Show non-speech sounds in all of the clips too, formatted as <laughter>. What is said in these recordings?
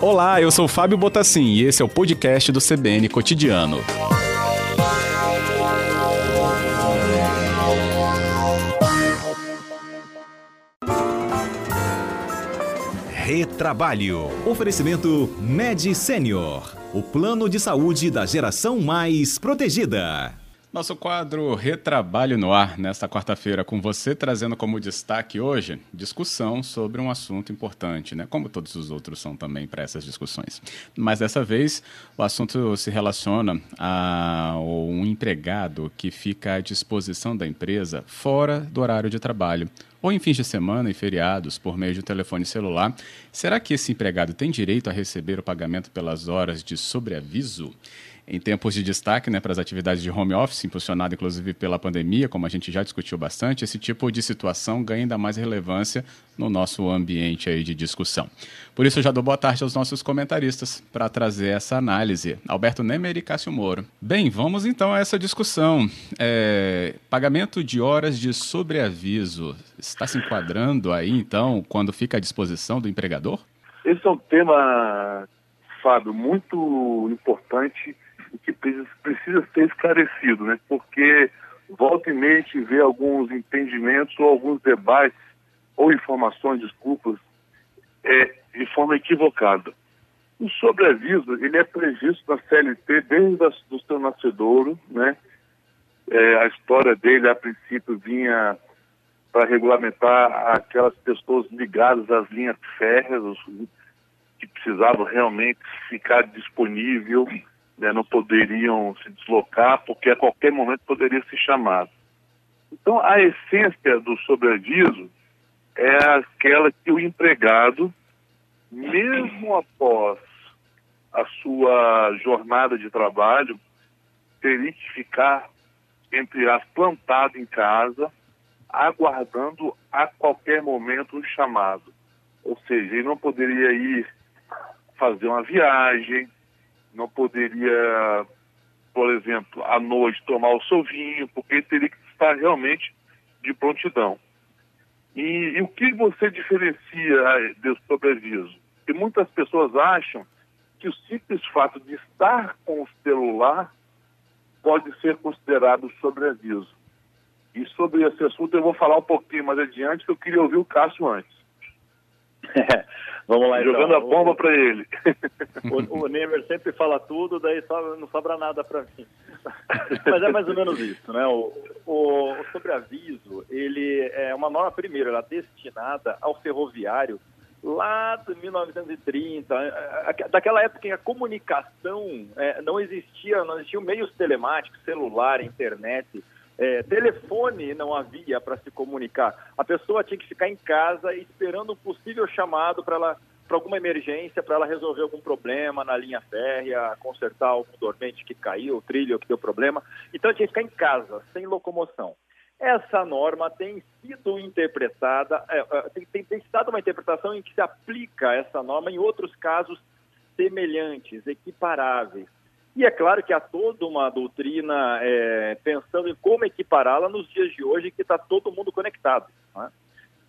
Olá, eu sou Fábio Botassin e esse é o podcast do CBN Cotidiano. Retrabalho. Oferecimento Med Senior. O plano de saúde da geração mais protegida. Nosso quadro Retrabalho no Ar, nesta quarta-feira, com você trazendo como destaque hoje discussão sobre um assunto importante, né? como todos os outros são também para essas discussões. Mas dessa vez o assunto se relaciona a um empregado que fica à disposição da empresa fora do horário de trabalho, ou em fins de semana e feriados por meio de um telefone celular. Será que esse empregado tem direito a receber o pagamento pelas horas de sobreaviso? Em tempos de destaque né, para as atividades de home office, impulsionado inclusive pela pandemia, como a gente já discutiu bastante, esse tipo de situação ganha ainda mais relevância no nosso ambiente aí de discussão. Por isso, eu já dou boa tarde aos nossos comentaristas para trazer essa análise. Alberto Nemer e Cássio Moro. Bem, vamos então a essa discussão. É, pagamento de horas de sobreaviso está se enquadrando aí, então, quando fica à disposição do empregador? Esse é um tema, Fábio, muito importante que precisa ser esclarecido, né? Porque volta e meia vê alguns entendimentos ou alguns debates ou informações, desculpas, é, de forma equivocada. O sobreaviso, ele é previsto na CLT desde o seu nascedouro, né? É, a história dele, a princípio, vinha para regulamentar aquelas pessoas ligadas às linhas férreas, que precisavam realmente ficar disponível né, não poderiam se deslocar, porque a qualquer momento poderia ser chamado. Então, a essência do sobreaviso é aquela que o empregado, mesmo após a sua jornada de trabalho, teria que ficar, entre as plantado em casa, aguardando a qualquer momento um chamado. Ou seja, ele não poderia ir fazer uma viagem, não poderia, por exemplo, à noite tomar o seu vinho, porque teria que estar realmente de prontidão. E, e o que você diferencia desse sobreaviso? Porque muitas pessoas acham que o simples fato de estar com o celular pode ser considerado sobreaviso. E sobre esse assunto eu vou falar um pouquinho mais adiante, que eu queria ouvir o Cássio antes. <laughs> Vamos lá, Jogando então. a bomba para ele. <laughs> O, o Neymar sempre fala tudo, daí só, não sobra nada para mim. <laughs> Mas é mais ou menos isso, né? O, o, o sobreaviso, ele é uma norma, primeiro, ela é destinada ao ferroviário lá de 1930, daquela época em que a comunicação é, não existia, não existiam meios telemáticos, celular, internet, é, telefone não havia para se comunicar. A pessoa tinha que ficar em casa esperando um possível chamado para ela para alguma emergência, para ela resolver algum problema na linha férrea, consertar algum dormente que caiu, trilho que deu problema. Então tinha que ficar em casa, sem locomoção. Essa norma tem sido interpretada, é, é tem, tem, tem uma interpretação em que se aplica essa norma em outros casos semelhantes, equiparáveis. E é claro que há toda uma doutrina é, pensando em como equipará-la nos dias de hoje, que está todo mundo conectado. Né?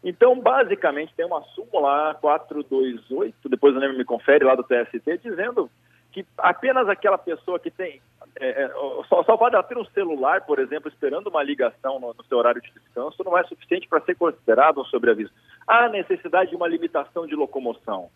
Então, basicamente, tem uma súmula 428, depois o Neme me confere lá do TST, dizendo que apenas aquela pessoa que tem. É, é só, só pode ter um celular, por exemplo, esperando uma ligação no, no seu horário de descanso, não é suficiente para ser considerado um sobreaviso. Há necessidade de uma limitação de locomoção.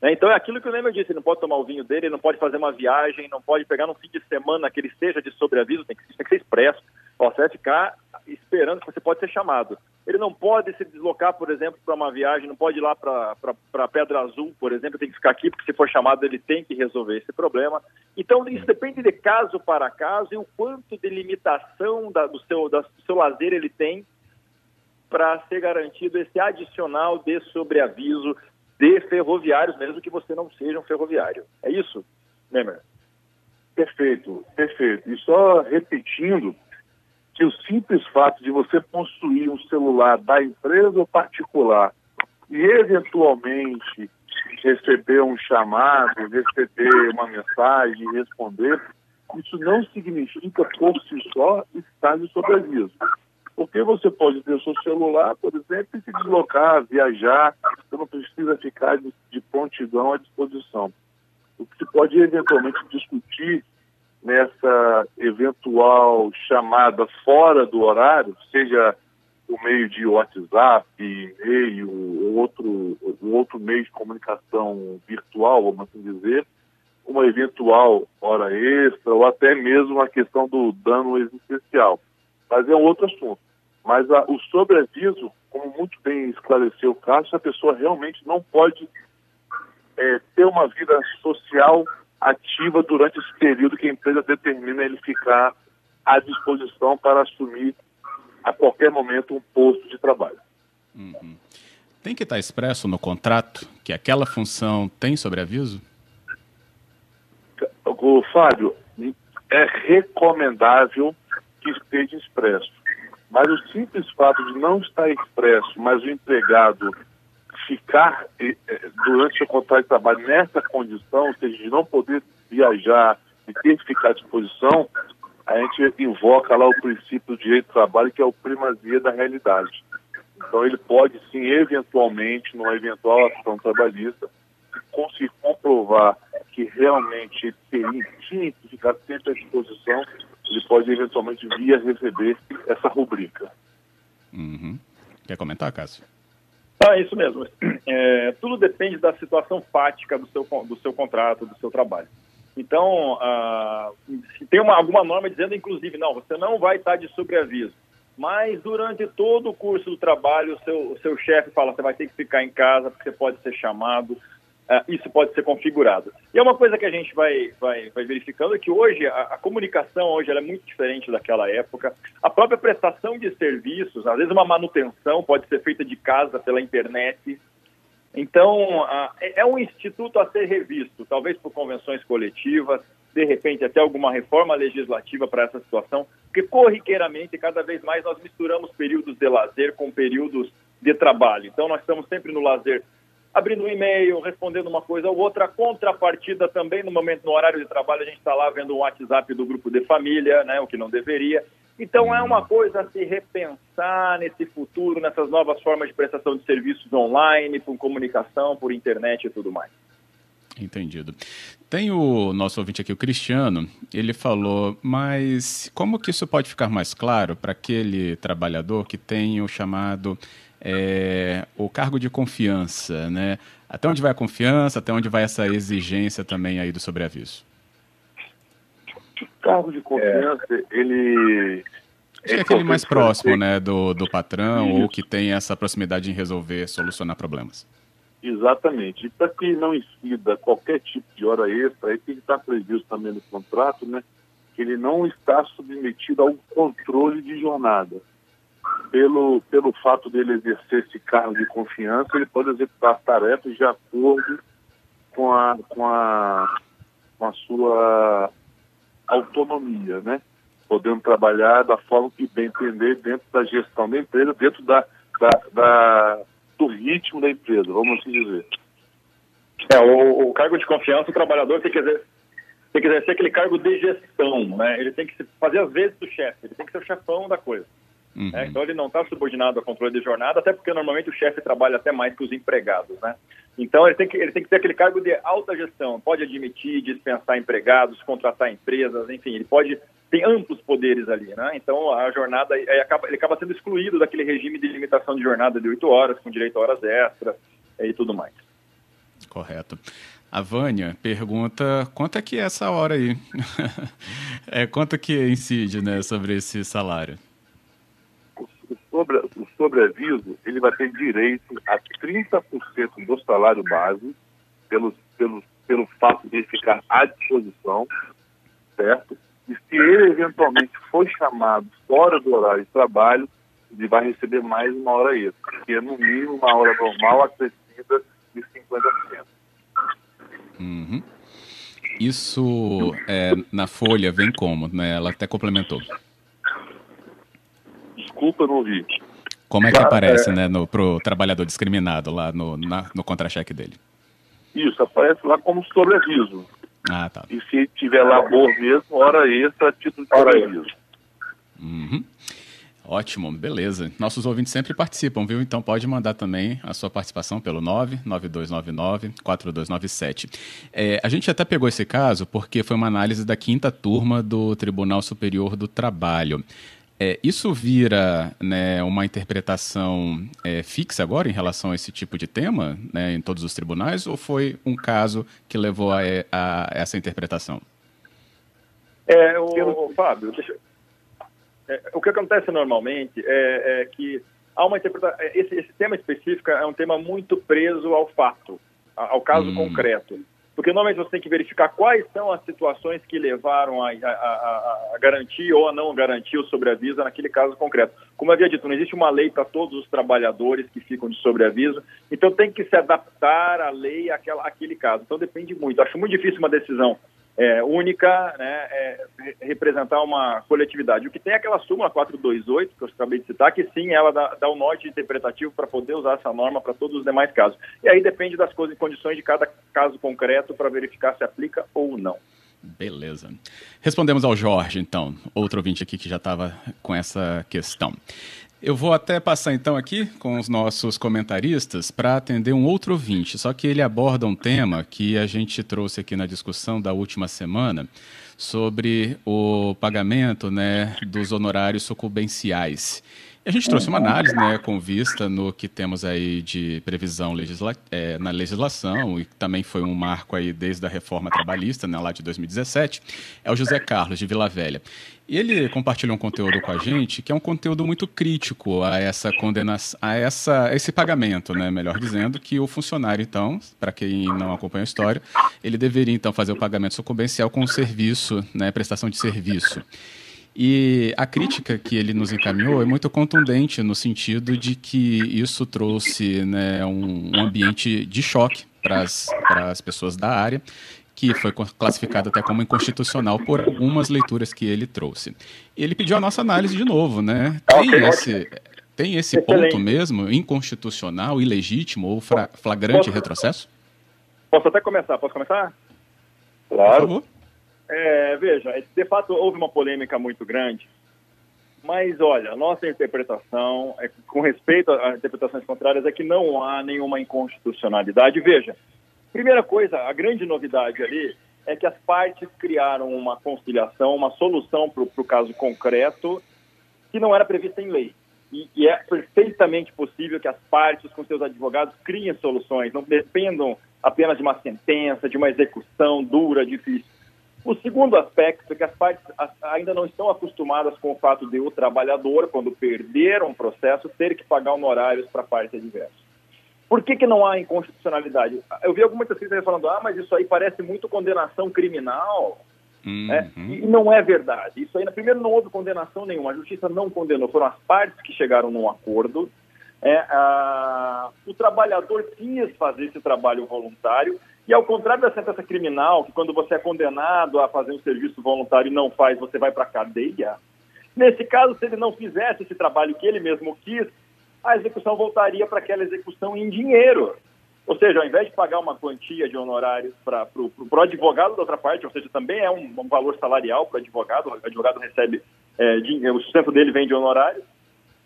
Né? Então é aquilo que o Neymar disse, ele não pode tomar o vinho dele, ele não pode fazer uma viagem, não pode pegar num fim de semana que ele esteja de sobreaviso, tem que, tem que ser expresso. Ó, você vai ficar esperando que você pode ser chamado. Ele não pode se deslocar, por exemplo, para uma viagem, não pode ir lá para Pedra Azul, por exemplo, tem que ficar aqui, porque se for chamado ele tem que resolver esse problema. Então isso depende de caso para caso e o quanto de limitação da, do, seu, da, do seu lazer ele tem para ser garantido esse adicional de sobreaviso de ferroviários, mesmo que você não seja um ferroviário. É isso, Nemer? Perfeito, perfeito. E só repetindo que o simples fato de você possuir um celular da empresa ou particular e eventualmente receber um chamado, receber uma mensagem, responder, isso não significa por si só estar de sobreaviso. Porque você pode ter o seu celular, por exemplo, e se deslocar, viajar. Eu não precisa ficar de, de prontidão à disposição. O que se pode eventualmente discutir nessa eventual chamada fora do horário, seja o meio de WhatsApp, e-mail, ou outro, outro meio de comunicação virtual, vamos assim dizer, uma eventual hora extra, ou até mesmo a questão do dano existencial. Mas é um outro assunto. Mas a, o sobreaviso, como muito bem esclareceu o caso, a pessoa realmente não pode é, ter uma vida social ativa durante esse período que a empresa determina ele ficar à disposição para assumir a qualquer momento um posto de trabalho. Uhum. Tem que estar expresso no contrato que aquela função tem sobreaviso? O Fábio, é recomendável que esteja expresso. Mas o simples fato de não estar expresso, mas o empregado ficar eh, eh, durante o seu contrato de trabalho nessa condição, ou seja, de não poder viajar e ter que ficar à disposição, a gente invoca lá o princípio do direito do trabalho, que é o primazia da realidade. Então ele pode sim, eventualmente, numa eventual ação trabalhista, conseguir comprovar que realmente ele tinha que ficar sempre à disposição, ele pode eventualmente vir a receber essa rubrica. Uhum. Quer comentar, Cássio? Ah, isso mesmo. É, tudo depende da situação fática do seu, do seu contrato, do seu trabalho. Então, ah, se tem uma, alguma norma dizendo, inclusive, não, você não vai estar de sobreaviso. Mas durante todo o curso do trabalho, o seu, o seu chefe fala, você vai ter que ficar em casa, porque você pode ser chamado, uh, isso pode ser configurado. E é uma coisa que a gente vai, vai, vai verificando é que hoje a, a comunicação hoje é muito diferente daquela época. A própria prestação de serviços, às vezes uma manutenção pode ser feita de casa pela internet. Então, é, é um instituto a ser revisto, talvez por convenções coletivas, de repente até alguma reforma legislativa para essa situação, porque corriqueiramente, cada vez mais, nós misturamos períodos de lazer com períodos de trabalho. Então, nós estamos sempre no lazer abrindo um e-mail, respondendo uma coisa ou outra. Contrapartida também, no momento, no horário de trabalho, a gente está lá vendo um WhatsApp do grupo de família, né, o que não deveria. Então, é uma coisa a se repensar nesse futuro, nessas novas formas de prestação de serviços online, por comunicação, por internet e tudo mais. Entendido. Tem o nosso ouvinte aqui, o Cristiano, ele falou, mas como que isso pode ficar mais claro para aquele trabalhador que tem o chamado é, o cargo de confiança, né? Até onde vai a confiança, até onde vai essa exigência também aí do sobreaviso? O cargo de confiança, é. ele... Acho é, é aquele mais próximo, né, do, do patrão, Isso. ou que tem essa proximidade em resolver, solucionar problemas. Exatamente. E para que não incida qualquer tipo de hora extra, aí tem que estar previsto também no contrato, né, que ele não está submetido ao controle de jornada pelo, pelo fato dele exercer esse cargo de confiança, ele pode executar as tarefas de acordo com a, com a, com a sua autonomia, né? Podendo trabalhar da forma que bem entender dentro da gestão da empresa, dentro da, da, da do ritmo da empresa, vamos assim dizer. É, o, o cargo de confiança, o trabalhador tem que, exercer, tem que exercer aquele cargo de gestão, né? Ele tem que fazer as vezes do chefe, ele tem que ser o chefão da coisa. Uhum. É, então ele não está subordinado ao controle de jornada, até porque normalmente o chefe trabalha até mais que os empregados, né? Então ele tem que ele tem que ter aquele cargo de alta gestão, pode admitir, dispensar empregados, contratar empresas, enfim, ele pode tem amplos poderes ali, né? Então a jornada ele acaba, ele acaba sendo excluído daquele regime de limitação de jornada de oito horas, com direito a horas extras e tudo mais. Correto. A Vânia pergunta quanto é que é essa hora aí? <laughs> é, quanto que incide né, sobre esse salário? Sobre, o sobreaviso, ele vai ter direito a 30% do salário base, pelo, pelo, pelo fato de ele ficar à disposição, certo? E se ele eventualmente for chamado fora do horário de trabalho, ele vai receber mais uma hora extra, que é no mínimo uma hora normal acrescida de 50%. Uhum. Isso é, na folha vem como? Né? Ela até complementou. Desculpa, não ouvi. Como é que aparece, é... né, no, pro trabalhador discriminado lá no, na, no contra-cheque dele? Isso, aparece lá como sobreaviso. Ah, tá. E se tiver labor mesmo, hora extra, título de sobreaviso. Uhum. Ótimo, beleza. Nossos ouvintes sempre participam, viu? Então pode mandar também a sua participação pelo 99299-4297. É, a gente até pegou esse caso porque foi uma análise da quinta turma do Tribunal Superior do Trabalho. É, isso vira né, uma interpretação é, fixa agora em relação a esse tipo de tema né, em todos os tribunais ou foi um caso que levou a, a essa interpretação? É, o, o Fábio, deixa, é, o que acontece normalmente é, é que há uma interpretação. É, esse, esse, tema específico é um tema muito preso ao fato, ao caso hum. concreto. Porque normalmente você tem que verificar quais são as situações que levaram a, a, a, garantir ou a não garantir o sobreaviso naquele caso concreto. Como havia dito, não existe uma lei para todos os trabalhadores que ficam de sobreaviso, então tem que se adaptar à lei àquela, àquele caso. Então depende muito. Acho muito difícil uma decisão é, única, né, é, representar uma coletividade. O que tem é aquela súmula 428, que eu acabei de citar, que sim, ela dá, dá um norte interpretativo para poder usar essa norma para todos os demais casos. E aí depende das coisas, condições de cada caso concreto para verificar se aplica ou não. Beleza. Respondemos ao Jorge, então, outro ouvinte aqui que já estava com essa questão. Eu vou até passar então aqui com os nossos comentaristas para atender um outro ouvinte, só que ele aborda um tema que a gente trouxe aqui na discussão da última semana sobre o pagamento né, dos honorários sucumbenciais. A gente trouxe uma análise né, com vista no que temos aí de previsão legisla é, na legislação, e também foi um marco aí desde a reforma trabalhista, né, lá de 2017, é o José Carlos, de Vila Velha. E ele compartilhou um conteúdo com a gente que é um conteúdo muito crítico a essa condenação, a essa, a esse pagamento, né, melhor dizendo, que o funcionário, então, para quem não acompanha a história, ele deveria, então, fazer o pagamento sucumbencial com o serviço, né, prestação de serviço. E a crítica que ele nos encaminhou é muito contundente no sentido de que isso trouxe né, um, um ambiente de choque para as pessoas da área, que foi classificado até como inconstitucional por algumas leituras que ele trouxe. Ele pediu a nossa análise de novo, né? Tem esse, tem esse ponto mesmo, inconstitucional, ilegítimo ou flagrante posso, retrocesso? Posso até começar? Posso começar? Claro. É, veja, de fato houve uma polêmica muito grande, mas olha, nossa interpretação, é, com respeito às interpretações contrárias, é que não há nenhuma inconstitucionalidade. Veja, primeira coisa, a grande novidade ali é que as partes criaram uma conciliação, uma solução para o caso concreto que não era prevista em lei. E, e, é perfeitamente possível que as partes, com seus advogados, criem soluções, não dependam apenas de uma sentença, de uma execução dura, difícil. O segundo aspecto é que as partes ainda não estão acostumadas com o fato de o trabalhador, quando perder um processo, ter que pagar honorários para a parte adversa. Por que, que não há inconstitucionalidade? Eu vi algumas pessoas falando, ah, mas isso aí parece muito condenação criminal. Uhum. É, e não é verdade. Isso aí, primeiro, não houve condenação nenhuma. A justiça não condenou. Foram as partes que chegaram num acordo. É, a, o trabalhador quis fazer esse trabalho voluntário e ao contrário da sentença criminal, que quando você é condenado a fazer um serviço voluntário e não faz, você vai para a cadeia. Nesse caso, se ele não fizesse esse trabalho que ele mesmo quis, a execução voltaria para aquela execução em dinheiro. Ou seja, ao invés de pagar uma quantia de honorários para o advogado da outra parte, ou seja, também é um, um valor salarial para o advogado, o advogado recebe, é, dinheiro, o sustento dele vem de honorários,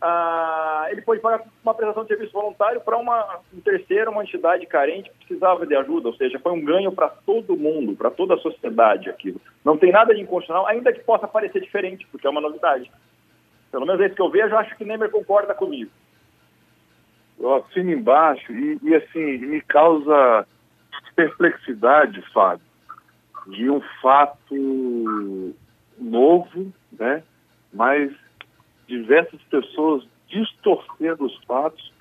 ah, ele pode pagar uma prestação de serviço voluntário para uma um terceiro, uma entidade carente que precisava de ajuda, ou seja, foi um ganho para todo mundo, para toda a sociedade aquilo. Não tem nada de inconstitucional, ainda que possa parecer diferente, porque é uma novidade. Pelo menos é isso que eu vejo, acho que Neymar concorda comigo. Eu assino embaixo e, e assim, me causa perplexidade, Fábio, de um fato novo, né? Mas diversas pessoas distorcendo os fatos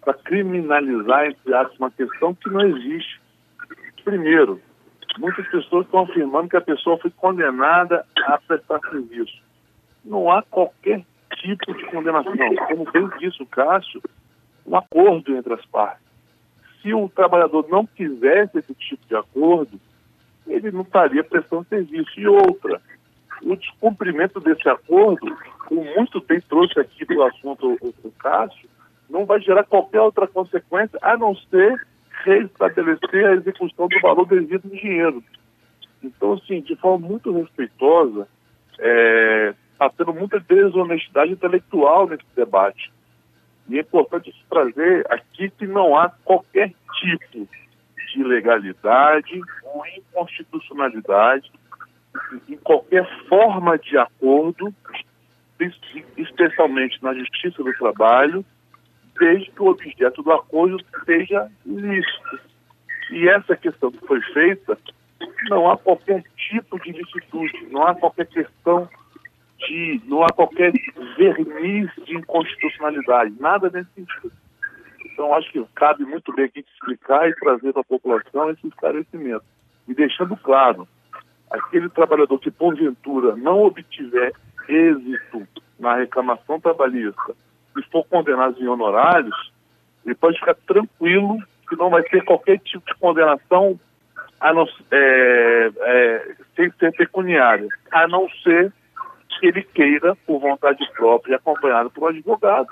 para criminalizar, entre aspas, uma questão que não existe. Primeiro, muitas pessoas estão afirmando que a pessoa foi condenada a prestar serviço. Não há qualquer tipo de condenação. Como bem disse o Cássio, um acordo entre as partes. Se o trabalhador não quisesse esse tipo de acordo, ele não estaria prestando serviço. E outra, o descumprimento desse acordo, como muito bem trouxe aqui do assunto o, o Cássio, não vai gerar qualquer outra consequência a não ser restabelecer a execução do valor devido do dinheiro. Então, assim, de forma muito respeitosa, é, está tendo muita desonestidade intelectual nesse debate. E é importante trazer aqui que não há qualquer tipo de ilegalidade ou inconstitucionalidade em qualquer forma de acordo, especialmente na Justiça do Trabalho, desde que o objeto do acordo seja lícito. E essa questão que foi feita, não há qualquer tipo de licitude, não há qualquer questão de. não há qualquer verniz de inconstitucionalidade, nada nesse sentido. Então, acho que cabe muito bem aqui explicar e trazer para a população esse esclarecimento. E deixando claro, aquele trabalhador que, porventura, não obtiver êxito na reclamação trabalhista e for condenado em honorários, ele pode ficar tranquilo que não vai ter qualquer tipo de condenação a não, é, é, sem ser pecuniária, a não ser que ele queira, por vontade própria, acompanhado por um advogado,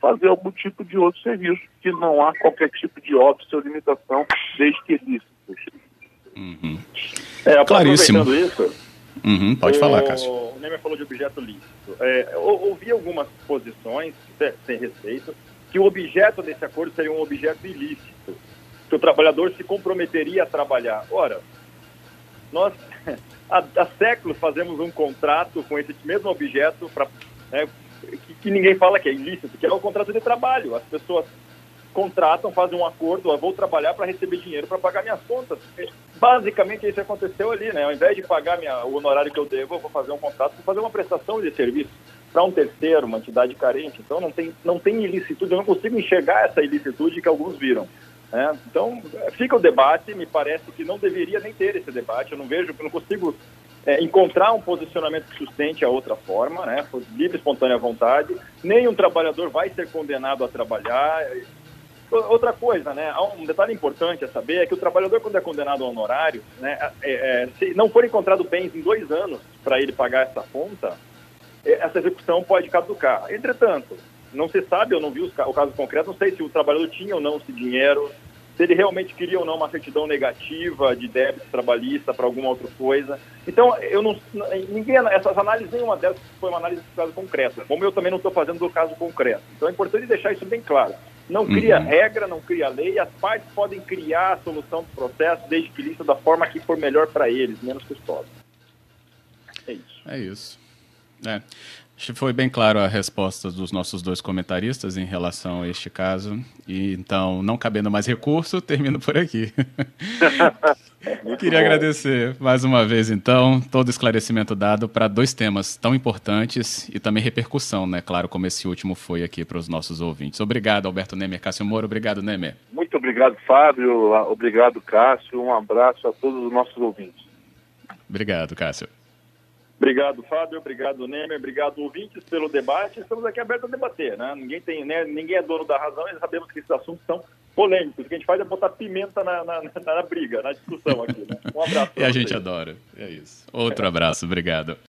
fazer algum tipo de outro serviço, que não há qualquer tipo de óbito ou limitação, desde que exista. Uhum. É, Claríssimo. Isso, uhum, pode o, falar, Cássio. O Neymar falou de objeto lícito. É, ouvi algumas posições, sem respeito, que o objeto desse acordo seria um objeto ilícito, que o trabalhador se comprometeria a trabalhar. Ora, nós <laughs> há, há séculos fazemos um contrato com esse mesmo objeto para né, que, que, ninguém fala que é ilícito, que é o contrato de trabalho. As pessoas contratam, fazem um acordo, eu vou trabalhar para receber dinheiro para pagar minhas contas. Basicamente isso aconteceu ali, né? Ao invés de pagar minha, o honorário que eu devo, eu vou fazer um contrato, vou fazer uma prestação de serviço para um terceiro, uma entidade carente. Então não tem, não tem ilicitude, eu não consigo enxergar essa ilicitude que alguns viram. Né? Então fica o debate, me parece que não deveria nem ter esse debate, eu não vejo, eu não consigo é, encontrar um posicionamento que sustente a outra forma, né? Livre, espontânea vontade. Nenhum trabalhador vai ser condenado a trabalhar. Outra coisa, né? Um detalhe importante a saber é que o trabalhador, quando é condenado ao honorário, né, é, é, se não for encontrado bens em dois anos para ele pagar essa conta, é, essa execução pode caducar. Entretanto, não se sabe, eu não vi o caso concreto, não sei se o trabalhador tinha ou não esse dinheiro, se ele realmente queria ou não uma certidão negativa de débito trabalhista para alguma outra coisa. Então, eu não, ninguém, essas análises, nenhuma delas foi uma análise do caso concreto, como eu também não estou fazendo do caso concreto. Então, é importante deixar isso bem claro. Não cria uhum. regra, não cria lei, as partes podem criar a solução do processo desde que lista da forma que for melhor para eles, menos custosa. É isso. É isso. É. Foi bem claro a resposta dos nossos dois comentaristas em relação a este caso. E então, não cabendo mais recurso, <laughs> termino por aqui. <laughs> Queria bom. agradecer mais uma vez, então, todo o esclarecimento dado para dois temas tão importantes e também repercussão, né? Claro, como esse último foi aqui para os nossos ouvintes. Obrigado, Alberto Nemer. Cássio Moro, obrigado, Nemer. Muito obrigado, Fábio. Obrigado, Cássio. Um abraço a todos os nossos ouvintes. Obrigado, Cássio. Obrigado, Fábio. Obrigado, Nemer. Obrigado, ouvintes, pelo debate. Estamos aqui abertos a debater, né? Ninguém, tem, né? Ninguém é dono da razão e sabemos que esses assuntos são polêmicos. O que a gente faz é botar pimenta na, na, na, briga, na discussão aqui, né? Um abraço. <laughs> e a gente adora. É isso. Outro abraço. Obrigado.